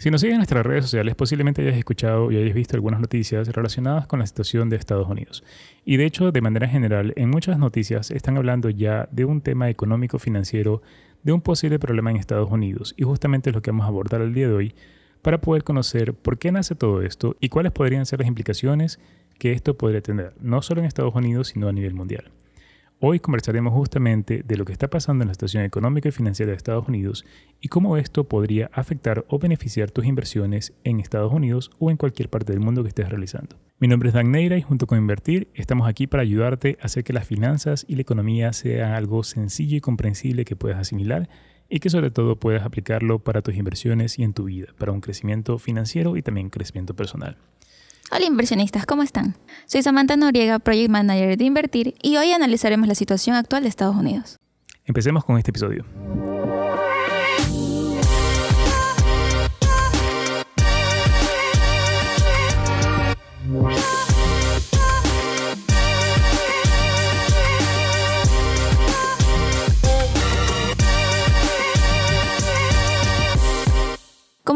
Si nos sigues en nuestras redes sociales, posiblemente hayas escuchado y hayas visto algunas noticias relacionadas con la situación de Estados Unidos. Y de hecho, de manera general, en muchas noticias están hablando ya de un tema económico financiero, de un posible problema en Estados Unidos. Y justamente es lo que vamos a abordar el día de hoy para poder conocer por qué nace todo esto y cuáles podrían ser las implicaciones que esto podría tener, no solo en Estados Unidos, sino a nivel mundial. Hoy conversaremos justamente de lo que está pasando en la situación económica y financiera de Estados Unidos y cómo esto podría afectar o beneficiar tus inversiones en Estados Unidos o en cualquier parte del mundo que estés realizando. Mi nombre es Dan Neira y junto con Invertir estamos aquí para ayudarte a hacer que las finanzas y la economía sean algo sencillo y comprensible que puedas asimilar y que sobre todo puedas aplicarlo para tus inversiones y en tu vida, para un crecimiento financiero y también crecimiento personal. Hola inversionistas, ¿cómo están? Soy Samantha Noriega, Project Manager de Invertir, y hoy analizaremos la situación actual de Estados Unidos. Empecemos con este episodio.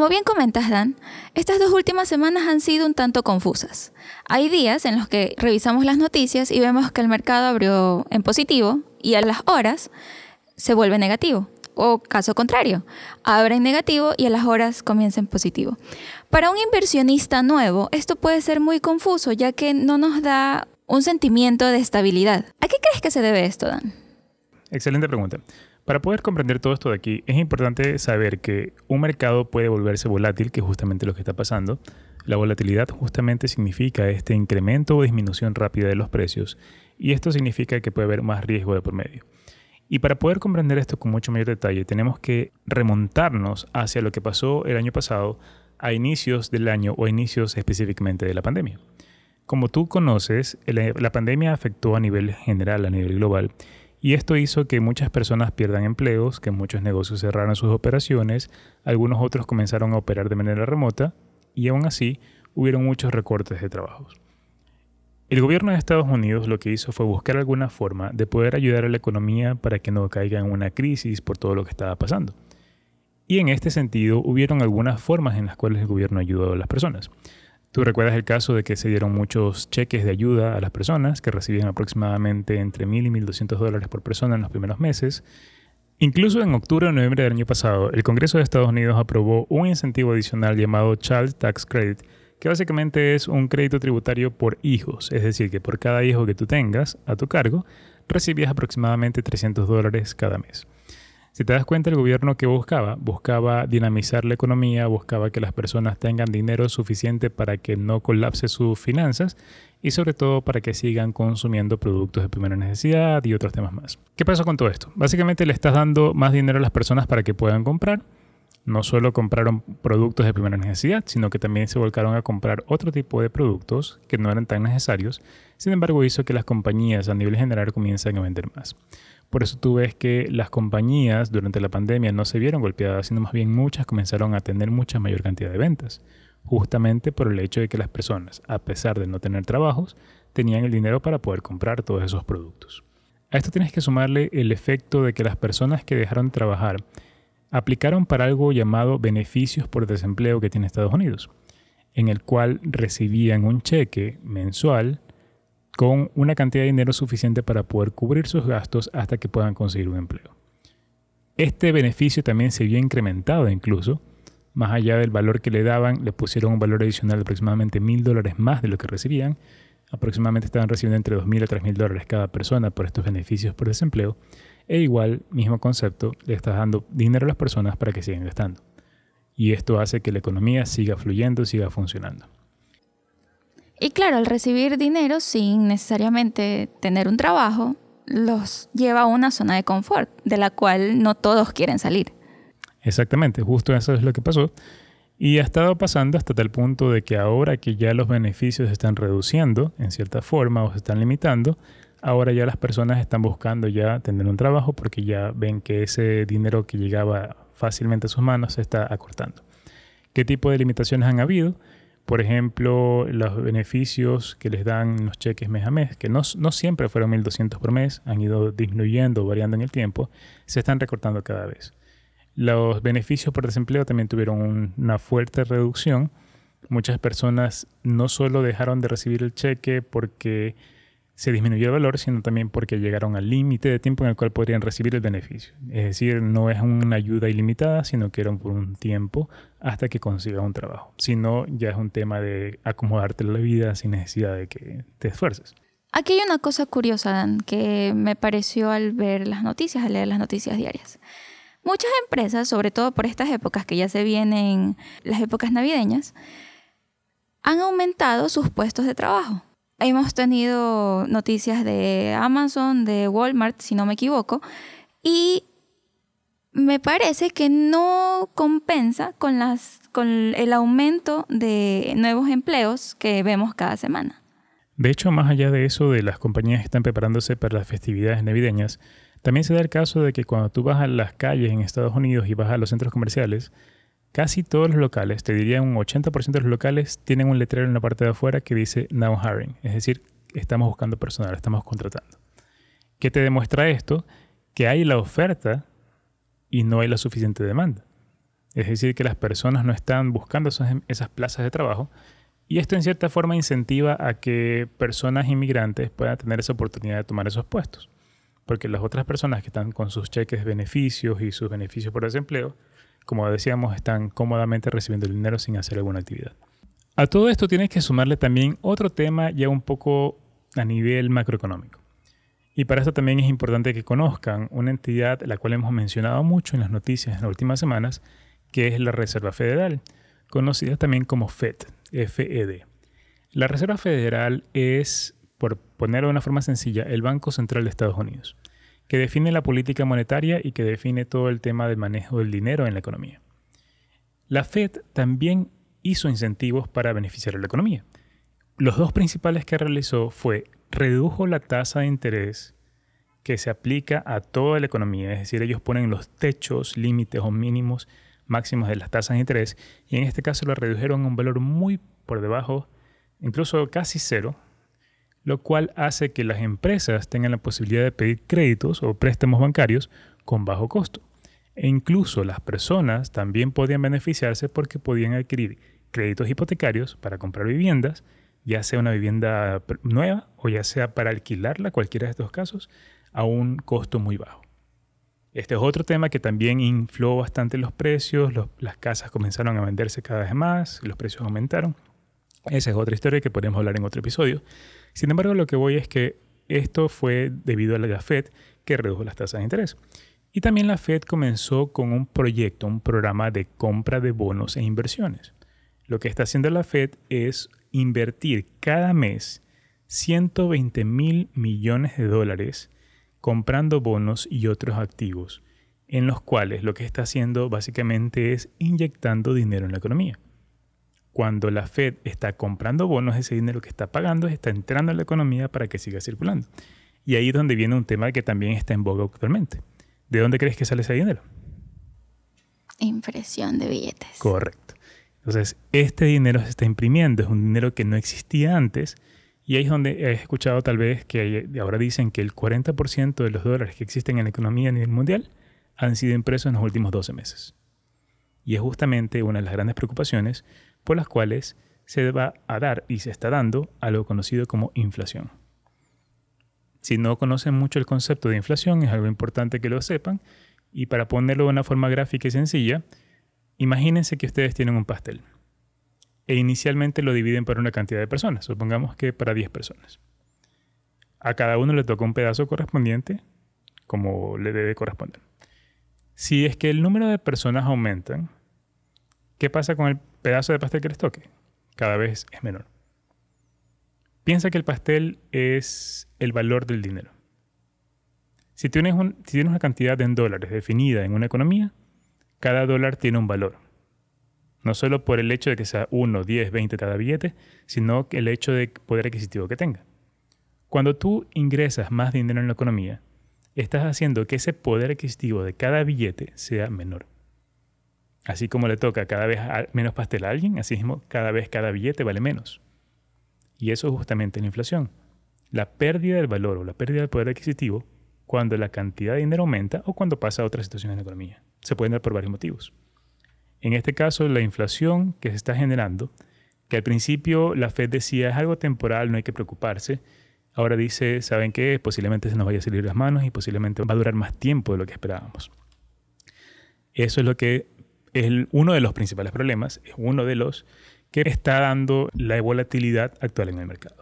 Como bien comentas, Dan, estas dos últimas semanas han sido un tanto confusas. Hay días en los que revisamos las noticias y vemos que el mercado abrió en positivo y a las horas se vuelve negativo. O caso contrario, abre en negativo y a las horas comienza en positivo. Para un inversionista nuevo, esto puede ser muy confuso ya que no nos da un sentimiento de estabilidad. ¿A qué crees que se debe esto, Dan? Excelente pregunta. Para poder comprender todo esto de aquí, es importante saber que un mercado puede volverse volátil, que es justamente lo que está pasando. La volatilidad justamente significa este incremento o disminución rápida de los precios, y esto significa que puede haber más riesgo de por medio. Y para poder comprender esto con mucho mayor detalle, tenemos que remontarnos hacia lo que pasó el año pasado, a inicios del año o inicios específicamente de la pandemia. Como tú conoces, la pandemia afectó a nivel general, a nivel global, y esto hizo que muchas personas pierdan empleos, que muchos negocios cerraran sus operaciones, algunos otros comenzaron a operar de manera remota y aún así hubieron muchos recortes de trabajos. El gobierno de Estados Unidos lo que hizo fue buscar alguna forma de poder ayudar a la economía para que no caiga en una crisis por todo lo que estaba pasando. Y en este sentido hubieron algunas formas en las cuales el gobierno ayudó a las personas. Tú recuerdas el caso de que se dieron muchos cheques de ayuda a las personas que recibían aproximadamente entre 1.000 y 1.200 dólares por persona en los primeros meses. Incluso en octubre o noviembre del año pasado, el Congreso de Estados Unidos aprobó un incentivo adicional llamado Child Tax Credit, que básicamente es un crédito tributario por hijos, es decir, que por cada hijo que tú tengas a tu cargo, recibías aproximadamente 300 dólares cada mes. Si te das cuenta, el gobierno que buscaba, buscaba dinamizar la economía, buscaba que las personas tengan dinero suficiente para que no colapse sus finanzas y sobre todo para que sigan consumiendo productos de primera necesidad y otros temas más. ¿Qué pasó con todo esto? Básicamente le estás dando más dinero a las personas para que puedan comprar. No solo compraron productos de primera necesidad, sino que también se volcaron a comprar otro tipo de productos que no eran tan necesarios. Sin embargo, hizo que las compañías a nivel general comiencen a vender más. Por eso tú ves que las compañías durante la pandemia no se vieron golpeadas, sino más bien muchas comenzaron a tener mucha mayor cantidad de ventas, justamente por el hecho de que las personas, a pesar de no tener trabajos, tenían el dinero para poder comprar todos esos productos. A esto tienes que sumarle el efecto de que las personas que dejaron de trabajar aplicaron para algo llamado beneficios por desempleo que tiene Estados Unidos, en el cual recibían un cheque mensual con una cantidad de dinero suficiente para poder cubrir sus gastos hasta que puedan conseguir un empleo. Este beneficio también se vio incrementado incluso, más allá del valor que le daban, le pusieron un valor adicional de aproximadamente mil dólares más de lo que recibían. Aproximadamente estaban recibiendo entre dos mil a tres mil dólares cada persona por estos beneficios por desempleo. E igual, mismo concepto, le estás dando dinero a las personas para que sigan gastando. Y esto hace que la economía siga fluyendo, siga funcionando. Y claro, al recibir dinero sin necesariamente tener un trabajo, los lleva a una zona de confort, de la cual no todos quieren salir. Exactamente, justo eso es lo que pasó. Y ha estado pasando hasta tal punto de que ahora que ya los beneficios se están reduciendo en cierta forma o se están limitando, ahora ya las personas están buscando ya tener un trabajo porque ya ven que ese dinero que llegaba fácilmente a sus manos se está acortando. ¿Qué tipo de limitaciones han habido? Por ejemplo, los beneficios que les dan los cheques mes a mes, que no, siempre fueron 1.200 por mes, han ido disminuyendo, variando en el tiempo, se están recortando cada vez. Los beneficios por desempleo también tuvieron una fuerte reducción. Muchas personas no solo dejaron de recibir el cheque porque se disminuyó el valor, sino también porque llegaron al límite de tiempo en el cual podrían recibir el beneficio. Es decir, no es una ayuda ilimitada, sino que era por un tiempo hasta que consiga un trabajo. Si no, ya es un tema de acomodarte la vida sin necesidad de que te esfuerces. Aquí hay una cosa curiosa, Dan, que me pareció al ver las noticias, al leer las noticias diarias. Muchas empresas, sobre todo por estas épocas que ya se vienen, las épocas navideñas, han aumentado sus puestos de trabajo. Hemos tenido noticias de Amazon, de Walmart, si no me equivoco, y me parece que no compensa con, las, con el aumento de nuevos empleos que vemos cada semana. De hecho, más allá de eso, de las compañías que están preparándose para las festividades navideñas, también se da el caso de que cuando tú vas a las calles en Estados Unidos y vas a los centros comerciales, casi todos los locales, te diría un 80% de los locales, tienen un letrero en la parte de afuera que dice Now Hiring, es decir, estamos buscando personal, estamos contratando. ¿Qué te demuestra esto? Que hay la oferta y no hay la suficiente demanda. Es decir, que las personas no están buscando esas plazas de trabajo, y esto en cierta forma incentiva a que personas inmigrantes puedan tener esa oportunidad de tomar esos puestos. Porque las otras personas que están con sus cheques de beneficios y sus beneficios por desempleo, como decíamos, están cómodamente recibiendo el dinero sin hacer alguna actividad. A todo esto tienes que sumarle también otro tema ya un poco a nivel macroeconómico. Y para esto también es importante que conozcan una entidad la cual hemos mencionado mucho en las noticias en las últimas semanas, que es la Reserva Federal, conocida también como FED, FED. La Reserva Federal es, por ponerlo de una forma sencilla, el Banco Central de Estados Unidos, que define la política monetaria y que define todo el tema del manejo del dinero en la economía. La Fed también hizo incentivos para beneficiar a la economía. Los dos principales que realizó fue redujo la tasa de interés que se aplica a toda la economía, es decir, ellos ponen los techos, límites o mínimos máximos de las tasas de interés y en este caso lo redujeron a un valor muy por debajo, incluso casi cero, lo cual hace que las empresas tengan la posibilidad de pedir créditos o préstamos bancarios con bajo costo. E incluso las personas también podían beneficiarse porque podían adquirir créditos hipotecarios para comprar viviendas, ya sea una vivienda nueva o ya sea para alquilarla, cualquiera de estos casos, a un costo muy bajo. Este es otro tema que también infló bastante los precios, las casas comenzaron a venderse cada vez más, los precios aumentaron. Esa es otra historia que podemos hablar en otro episodio. Sin embargo, lo que voy es que esto fue debido a la Fed que redujo las tasas de interés. Y también la Fed comenzó con un proyecto, un programa de compra de bonos e inversiones. Lo que está haciendo la Fed es invertir cada mes 120 mil millones de dólares comprando bonos y otros activos, en los cuales lo que está haciendo básicamente es inyectando dinero en la economía. Cuando la Fed está comprando bonos, ese dinero que está pagando está entrando en la economía para que siga circulando. Y ahí es donde viene un tema que también está en boga actualmente. ¿De dónde crees que sale ese dinero? Impresión de billetes. Correcto. Entonces, este dinero se está imprimiendo, es un dinero que no existía antes y ahí es donde he escuchado tal vez que ahora dicen que el 40% de los dólares que existen en la economía a nivel mundial han sido impresos en los últimos 12 meses. Y es justamente una de las grandes preocupaciones por las cuales se va a dar y se está dando algo conocido como inflación. Si no conocen mucho el concepto de inflación, es algo importante que lo sepan. Y para ponerlo de una forma gráfica y sencilla, imagínense que ustedes tienen un pastel e inicialmente lo dividen por una cantidad de personas, supongamos que para 10 personas. A cada uno le toca un pedazo correspondiente como le debe corresponder. Si es que el número de personas aumentan, ¿qué pasa con el pedazo de pastel que les toque? Cada vez es menor. Piensa que el pastel es el valor del dinero. Si tienes, una cantidad en dólares definida en una economía, cada dólar tiene un valor. No solo por el hecho de que sea 1, 10, 20 cada billete, sino el hecho de poder adquisitivo que tenga. Cuando tú ingresas más dinero en la economía, estás haciendo que ese poder adquisitivo de cada billete sea menor. Así como le toca cada vez menos pastel a alguien, así mismo cada vez cada billete vale menos. Y eso es justamente la inflación. La pérdida del valor o la pérdida del poder adquisitivo cuando la cantidad de dinero aumenta o cuando pasa a otra situación en la economía. se pueden dar por varios motivos. En este caso, la inflación que se está generando, que al principio la Fed decía es algo temporal, no hay que preocuparse, ahora dice, ¿saben qué? Posiblemente se nos vaya a salir las manos y posiblemente va a durar más tiempo de lo que esperábamos. Eso es lo que es uno de los principales problemas, es uno de los que está dando la volatilidad actual en el mercado.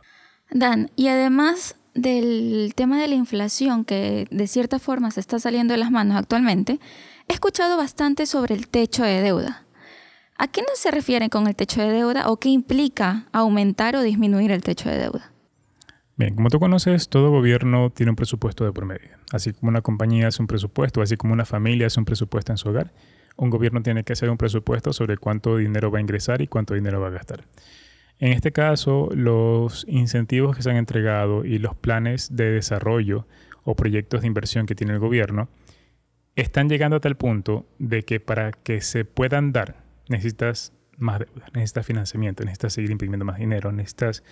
Dan, y además del tema de la inflación que de cierta forma se está saliendo de las manos actualmente, he escuchado bastante sobre el techo de deuda. ¿A qué no se refiere con el techo de deuda o qué implica aumentar o disminuir el techo de deuda? Bien, como tú conoces, todo gobierno tiene un presupuesto de promedio. Así como una compañía hace un presupuesto, así como una familia hace un presupuesto en su hogar, un gobierno tiene que hacer un presupuesto sobre cuánto dinero va a ingresar y cuánto dinero va a gastar. En este caso, los incentivos que se han entregado y los planes de desarrollo o proyectos de inversión que tiene el gobierno están llegando a tal punto de que para que se puedan dar necesitas más deuda, necesitas financiamiento, necesitas seguir imprimiendo más dinero, necesitas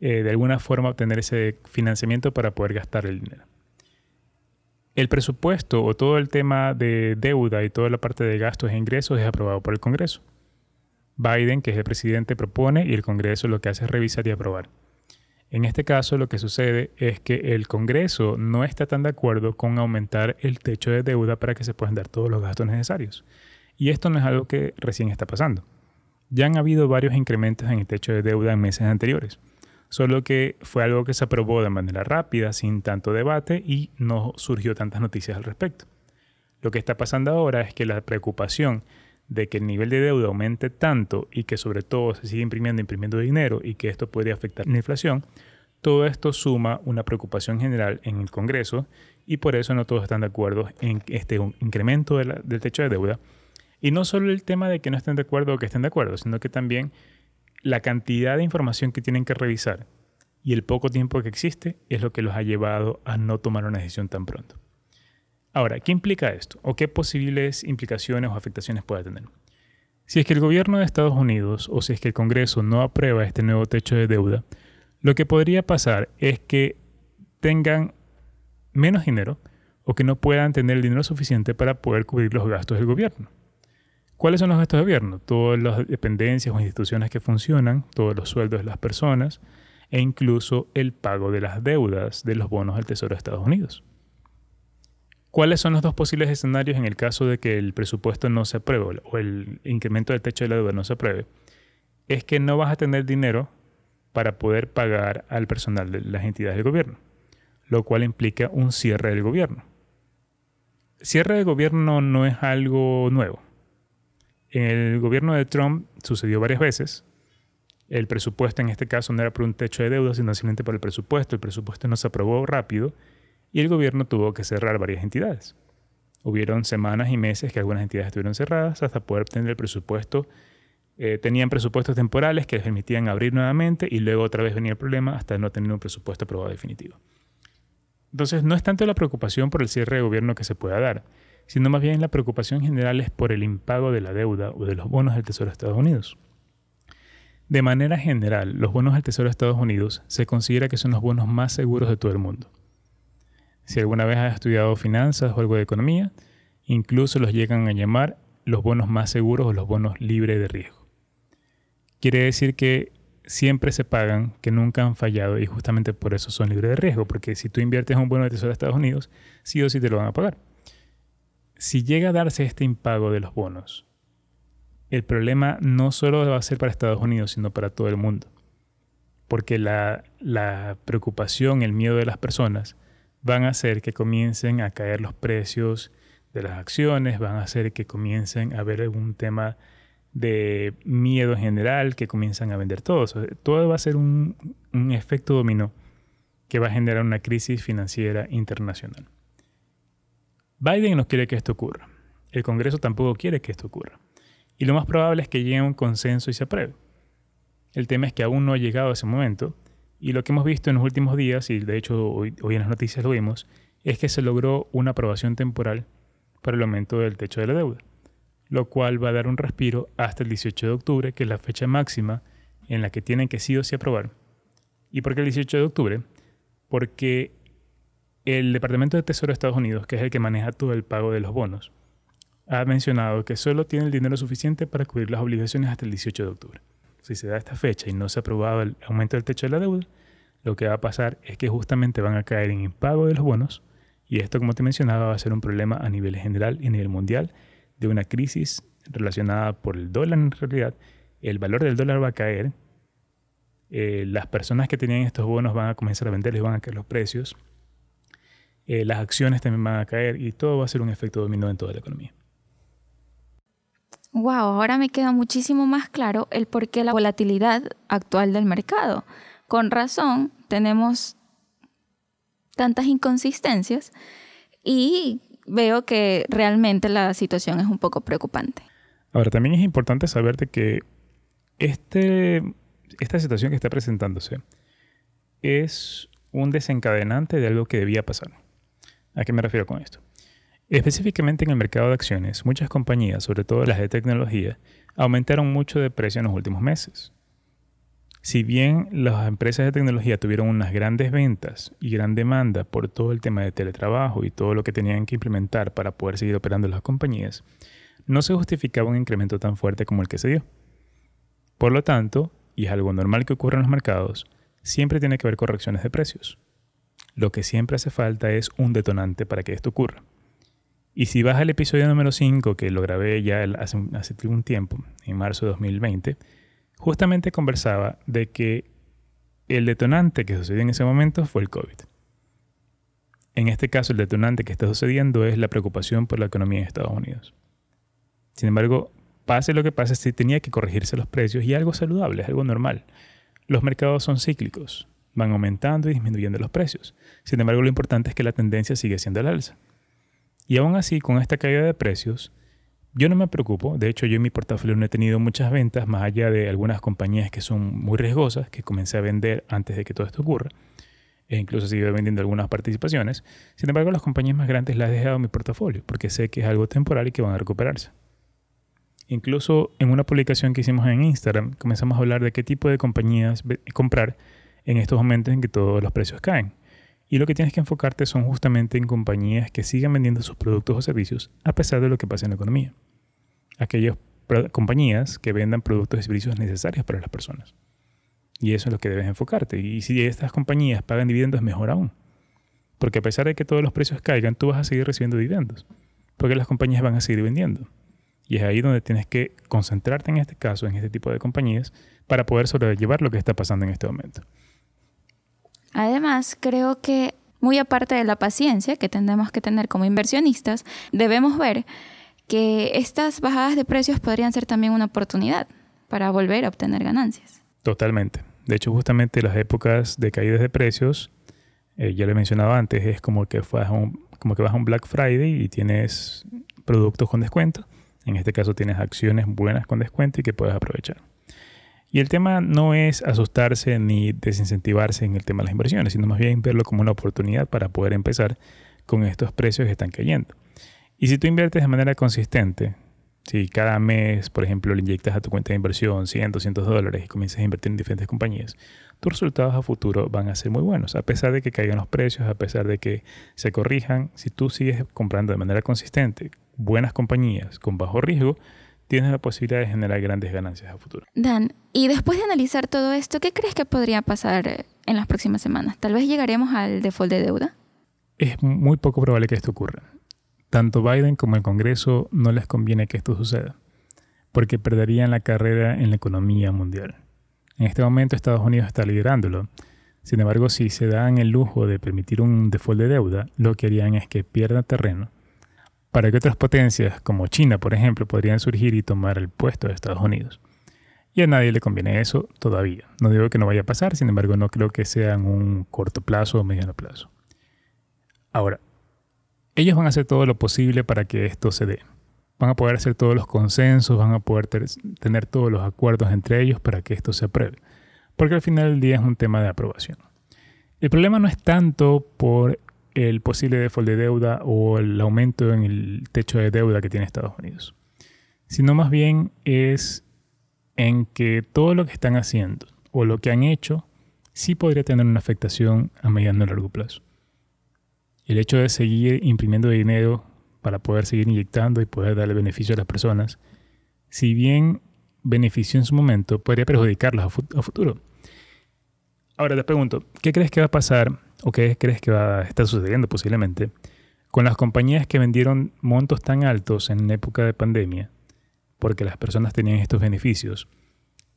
eh, de alguna forma obtener ese financiamiento para poder gastar el dinero. El presupuesto o todo el tema de deuda y toda la parte de gastos e ingresos es aprobado por el Congreso. Biden, que es el presidente, propone y el Congreso lo que hace es revisar y aprobar. En este caso lo que sucede es que el Congreso no está tan de acuerdo con aumentar el techo de deuda para que se puedan dar todos los gastos necesarios. Y esto no es algo que recién está pasando. Ya han habido varios incrementos en el techo de deuda en meses anteriores solo que fue algo que se aprobó de manera rápida, sin tanto debate y no surgió tantas noticias al respecto. Lo que está pasando ahora es que la preocupación de que el nivel de deuda aumente tanto y que sobre todo se sigue imprimiendo, imprimiendo dinero y que esto podría afectar la inflación, todo esto suma una preocupación general en el Congreso y por eso no todos están de acuerdo en este incremento del techo de deuda. Y no solo el tema de que no estén de acuerdo o que estén de acuerdo, sino que también la cantidad de información que tienen que revisar y el poco tiempo que existe es lo que los ha llevado a no tomar una decisión tan pronto. Ahora, ¿qué implica esto? ¿O qué posibles implicaciones o afectaciones puede tener? Si es que el gobierno de Estados Unidos o si es que el Congreso no aprueba este nuevo techo de deuda, lo que podría pasar es que tengan menos dinero o que no puedan tener el dinero suficiente para poder cubrir los gastos del gobierno. ¿Cuáles son los gastos de gobierno? Todas las dependencias o instituciones que funcionan, todos los sueldos de las personas e incluso el pago de las deudas de los bonos del Tesoro de Estados Unidos. ¿Cuáles son los dos posibles escenarios en el caso de que el presupuesto no se apruebe o el incremento del techo de la deuda no se apruebe? Es que no vas a tener dinero para poder pagar al personal de las entidades del gobierno, lo cual implica un cierre del gobierno. Cierre del gobierno no es algo nuevo en el gobierno de Trump sucedió varias veces. El presupuesto en este caso no era por un techo de deuda, sino simplemente por el presupuesto. El presupuesto no se aprobó rápido y el gobierno tuvo que cerrar varias entidades. Hubieron semanas y meses que algunas entidades estuvieron cerradas hasta poder obtener el presupuesto. Eh, tenían presupuestos temporales que les permitían abrir nuevamente y luego otra vez venía el problema hasta no tener un presupuesto aprobado definitivo. Entonces no es tanto la preocupación por el cierre de gobierno que se pueda dar, sino más bien la preocupación general es por el impago de la deuda o de los bonos del Tesoro de Estados Unidos. De manera general, los bonos del Tesoro de Estados Unidos se considera que son los bonos más seguros de todo el mundo. Si alguna vez has estudiado finanzas o algo de economía, incluso los llegan a llamar los bonos más seguros o los bonos libres de riesgo. Quiere decir que siempre se pagan, que nunca han fallado y justamente por eso son libres de riesgo, porque si tú inviertes en un bono del Tesoro de Estados Unidos, sí o sí te lo van a pagar si llega a darse este impago de los bonos, el problema no solo va a ser para Estados Unidos, sino para todo el mundo. Porque la, preocupación, el miedo de las personas van a hacer que comiencen a caer los precios de las acciones, van a hacer que comiencen a haber algún tema de miedo en general, que comienzan a vender todo. todo va a ser un efecto dominó que va a generar una crisis financiera internacional. Biden no quiere que esto ocurra. El Congreso tampoco quiere que esto ocurra. Y lo más probable es que llegue a un consenso y se apruebe. El tema es que aún no ha llegado a ese momento. Y lo que hemos visto en los últimos días, y de hecho hoy, en las noticias lo vimos, es que se logró una aprobación temporal para el aumento del techo de la deuda, lo cual va a dar un respiro hasta el 18 de octubre, que es la fecha máxima en la que tienen que sí o sí aprobar. ¿Y por qué el 18 de octubre? Porque el Departamento de Tesoro de Estados Unidos, que es el que maneja todo el pago de los bonos, ha mencionado que solo tiene el dinero suficiente para cubrir las obligaciones hasta el 18 de octubre. Si se da esta fecha y no se ha aprobado el aumento del techo de la deuda, lo que va a pasar es que justamente van a caer en impago de los bonos y esto, como te mencionaba, va a ser un problema a nivel general y a nivel mundial de una crisis relacionada por el dólar en realidad. El valor del dólar va a caer. Eh, las personas que tenían estos bonos van a comenzar a venderles, van a caer los precios. Eh, las acciones también van a caer y todo va a ser un efecto dominó en toda la economía. Wow, ahora me queda muchísimo más claro el por qué la volatilidad actual del mercado. Con razón, tenemos tantas inconsistencias y veo que realmente la situación es un poco preocupante. Ahora, también es importante saber que este, esta situación que está presentándose es un desencadenante de algo que debía pasar. ¿A qué me refiero con esto? Específicamente en el mercado de acciones, muchas compañías, sobre todo las de tecnología, aumentaron mucho de precio en los últimos meses. Si bien las empresas de tecnología tuvieron unas grandes ventas y gran demanda por todo el tema de teletrabajo y todo lo que tenían que implementar para poder seguir operando las compañías, no se justificaba un incremento tan fuerte como el que se dio. Por lo tanto, y es algo normal que ocurra en los mercados, siempre tiene que haber correcciones de precios. Lo que siempre hace falta es un detonante para que esto ocurra. Y si vas al episodio número 5, que lo grabé ya hace, hace un tiempo, en marzo de 2020, justamente conversaba de que el detonante que sucedió en ese momento fue el COVID. En este caso, el detonante que está sucediendo es la preocupación por la economía en Estados Unidos. Sin embargo, pase lo que pase, sí tenía que corregirse los precios y algo saludable, es algo normal. Los mercados son cíclicos, van aumentando y disminuyendo los precios. Sin embargo, lo importante es que la tendencia sigue siendo el alza. Y aún así, con esta caída de precios, yo no me preocupo, de hecho yo en mi portafolio no he tenido muchas ventas, más allá de algunas compañías que son muy riesgosas, que comencé a vender antes de que todo esto ocurra, e incluso seguido vendiendo algunas participaciones. Sin embargo, las compañías más grandes las he dejado en mi portafolio, porque sé que es algo temporal y que van a recuperarse. Incluso en una publicación que hicimos en Instagram, comenzamos a hablar de qué tipo de compañías comprar en estos momentos en que todos los precios caen. Y lo que tienes que enfocarte son justamente en compañías que sigan vendiendo sus productos o servicios a pesar de lo que pasa en la economía. Aquellas compañías que vendan productos y servicios necesarios para las personas. Y eso es lo que debes enfocarte. Y si estas compañías pagan dividendos, mejor aún. Porque a pesar de que todos los precios caigan, tú vas a seguir recibiendo dividendos. Porque las compañías van a seguir vendiendo. Y es ahí donde tienes que concentrarte en este caso, en este tipo de compañías, para poder sobrellevar lo que está pasando en este momento. Además, creo que muy aparte de la paciencia que tendremos que tener como inversionistas, debemos ver que estas bajadas de precios podrían ser también una oportunidad para volver a obtener ganancias. Totalmente. De hecho, justamente las épocas de caídas de precios, eh, ya lo he mencionado antes, es como que, vas un, como que vas a un Black Friday y tienes productos con descuento. En este caso tienes acciones buenas con descuento y que puedes aprovechar. Y el tema no es asustarse ni desincentivarse en el tema de las inversiones, sino más bien verlo como una oportunidad para poder empezar con estos precios que están cayendo. Y si tú inviertes de manera consistente, si cada mes, por ejemplo, le inyectas a tu cuenta de inversión 100, 200 dólares y comienzas a invertir en diferentes compañías, tus resultados a futuro van a ser muy buenos. A pesar de que caigan los precios, a pesar de que se corrijan, si tú sigues comprando de manera consistente buenas compañías con bajo riesgo, tienes la posibilidad de generar grandes ganancias a futuro. Dan, y después de analizar todo esto, ¿qué crees que podría pasar en las próximas semanas? ¿Tal vez llegaremos al default de deuda? Es muy poco probable que esto ocurra. Tanto Biden como el Congreso no les conviene que esto suceda, porque perderían la carrera en la economía mundial. En este momento Estados Unidos está liderándolo. Sin embargo, si se dan el lujo de permitir un default de deuda, lo que harían es que pierdan terreno para que otras potencias como China, por ejemplo, podrían surgir y tomar el puesto de Estados Unidos. Y a nadie le conviene eso todavía. No digo que no vaya a pasar, sin embargo no creo que sea en un corto plazo o mediano plazo. Ahora, ellos van a hacer todo lo posible para que esto se dé. Van a poder hacer todos los consensos, van a poder tener todos los acuerdos entre ellos para que esto se apruebe. Porque al final del día es un tema de aprobación. El problema no es tanto por el posible default de deuda o el aumento en el techo de deuda que tiene Estados Unidos, sino más bien es en que todo lo que están haciendo o lo que han hecho sí podría tener una afectación a mediano y largo plazo. El hecho de seguir imprimiendo dinero para poder seguir inyectando y poder darle beneficio a las personas, si bien benefició en su momento, podría perjudicarlos a, futuro. Ahora te pregunto, ¿qué crees que va a pasar o qué crees que va a estar sucediendo posiblemente con las compañías que vendieron montos tan altos en época de pandemia porque las personas tenían estos beneficios?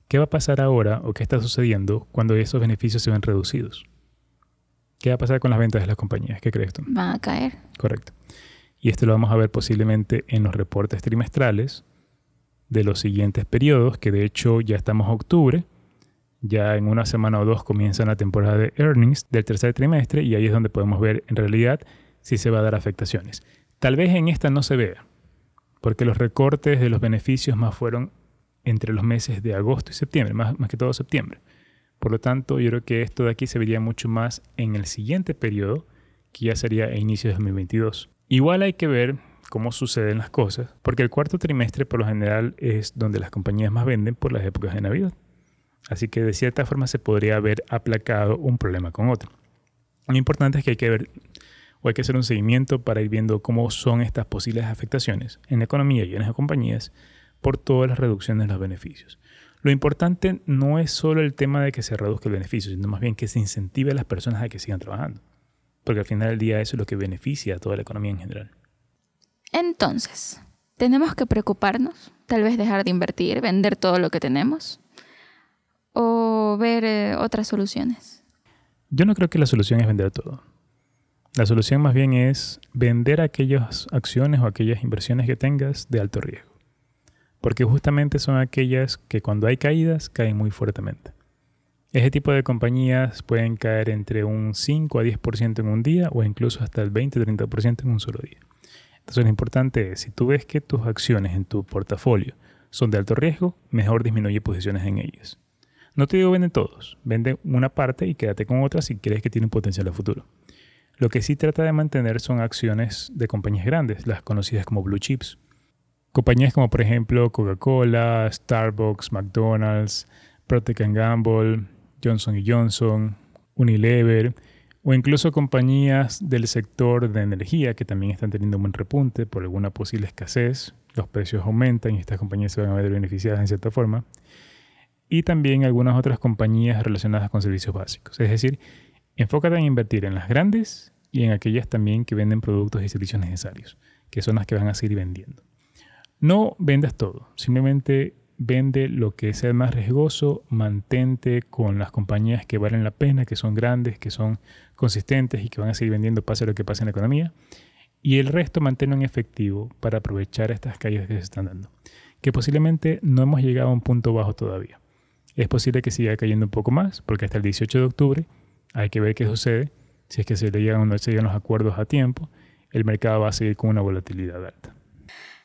¿Qué va a pasar ahora o qué está sucediendo cuando esos beneficios se ven reducidos? ¿Qué va a pasar con las ventas de las compañías? ¿Qué crees tú? Van a caer. Correcto. Y esto lo vamos a ver posiblemente en los reportes trimestrales de los siguientes periodos, que de hecho ya estamos a octubre, ya en una semana o dos comienza la temporada de earnings del tercer trimestre y ahí es donde podemos ver en realidad si se va a dar afectaciones. Tal vez en esta no se vea, porque los recortes de los beneficios más fueron entre los meses de agosto y septiembre, más, que todo septiembre. Por lo tanto, yo creo que esto de aquí se vería mucho más en el siguiente periodo, que ya sería a inicios de 2022. Igual hay que ver cómo suceden las cosas, porque el cuarto trimestre por lo general es donde las compañías más venden por las épocas de Navidad. Así que de cierta forma se podría haber aplacado un problema con otro. Lo importante es que hay que ver o hay que hacer un seguimiento para ir viendo cómo son estas posibles afectaciones en la economía y en las compañías por todas las reducciones de los beneficios. Lo importante no es solo el tema de que se reduzca el beneficio, sino más bien que se incentive a las personas a que sigan trabajando. Porque al final del día eso es lo que beneficia a toda la economía en general. Entonces, ¿tenemos que preocuparnos? Tal vez dejar de invertir, vender todo lo que tenemos o ver eh, otras soluciones. Yo no creo que la solución es vender todo. La solución más bien es vender aquellas acciones o aquellas inversiones que tengas de alto riesgo. Porque justamente son aquellas que cuando hay caídas caen muy fuertemente. Ese tipo de compañías pueden caer entre un 5 a 10% en un día o incluso hasta el 20-30% en un solo día. Entonces lo importante es, si tú ves que tus acciones en tu portafolio son de alto riesgo, mejor disminuye posiciones en ellas. No te digo vende todos, vende una parte y quédate con otra si crees que tienen potencial a futuro. Lo que sí trata de mantener son acciones de compañías grandes, las conocidas como blue chips. Compañías como por ejemplo Coca-Cola, Starbucks, McDonald's, Procter Gamble, Johnson Johnson, Unilever, o incluso compañías del sector de energía que también están teniendo un buen repunte por alguna posible escasez, los precios aumentan y estas compañías se van a ver beneficiadas en cierta forma, y también algunas otras compañías relacionadas con servicios básicos. Es decir, enfócate en invertir en las grandes y en aquellas también que venden productos y servicios necesarios, que son las que van a seguir vendiendo. No vendas todo, simplemente vende lo que sea más riesgoso, mantente con las compañías que valen la pena, que son grandes, que son consistentes y que van a seguir vendiendo pase lo que pase en la economía. Y el resto manténlo en efectivo para aprovechar estas caídas que se están dando. Que posiblemente no hemos llegado a un punto bajo todavía. Es posible que siga cayendo un poco más, porque hasta el 18 de octubre hay que ver qué sucede. Si es que se le llegan o no se llegan los acuerdos a tiempo, el mercado va a seguir con una volatilidad alta.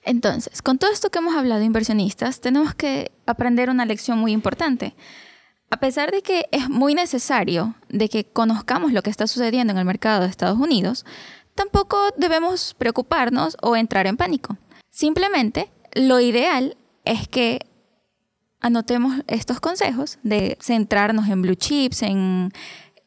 Entonces, con todo esto que hemos hablado inversionistas, tenemos que aprender una lección muy importante. A pesar de que es muy necesario de que conozcamos lo que está sucediendo en el mercado de Estados Unidos, tampoco debemos preocuparnos o entrar en pánico. Simplemente, lo ideal es que anotemos estos consejos de centrarnos en blue chips, en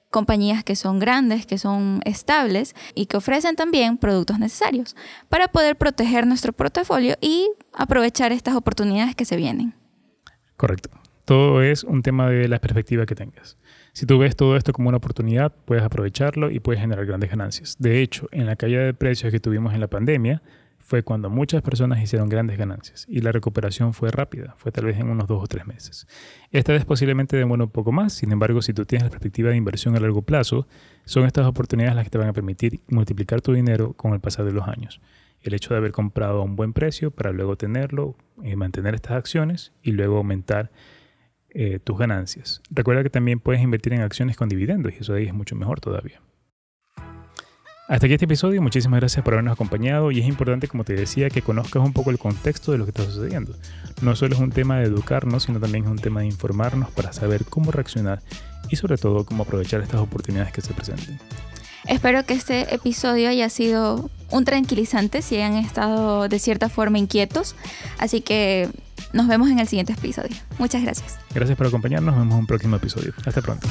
compañías que son grandes, que son estables y que ofrecen también productos necesarios para poder proteger nuestro portafolio y aprovechar estas oportunidades que se vienen. Correcto. Todo es un tema de la perspectiva que tengas. Si tú ves todo esto como una oportunidad, puedes aprovecharlo y puedes generar grandes ganancias. De hecho, en la caída de precios que tuvimos en la pandemia, fue cuando muchas personas hicieron grandes ganancias y la recuperación fue rápida, fue tal vez en unos dos o tres meses. Esta vez posiblemente demora un poco más, sin embargo, si tú tienes la perspectiva de inversión a largo plazo, son estas oportunidades las que te van a permitir multiplicar tu dinero con el pasar de los años. El hecho de haber comprado a un buen precio para luego tenerlo, y eh, mantener estas acciones y luego aumentar eh, tus ganancias. Recuerda que también puedes invertir en acciones con dividendos y eso ahí es mucho mejor todavía. Hasta aquí este episodio, muchísimas gracias por habernos acompañado y es importante, como te decía, que conozcas un poco el contexto de lo que está sucediendo. No solo es un tema de educarnos, sino también es un tema de informarnos para saber cómo reaccionar y sobre todo cómo aprovechar estas oportunidades que se presenten. Espero que este episodio haya sido un tranquilizante si han estado de cierta forma inquietos. Así que nos vemos en el siguiente episodio. Muchas gracias. Gracias por acompañarnos. Nos vemos en un próximo episodio. Hasta pronto.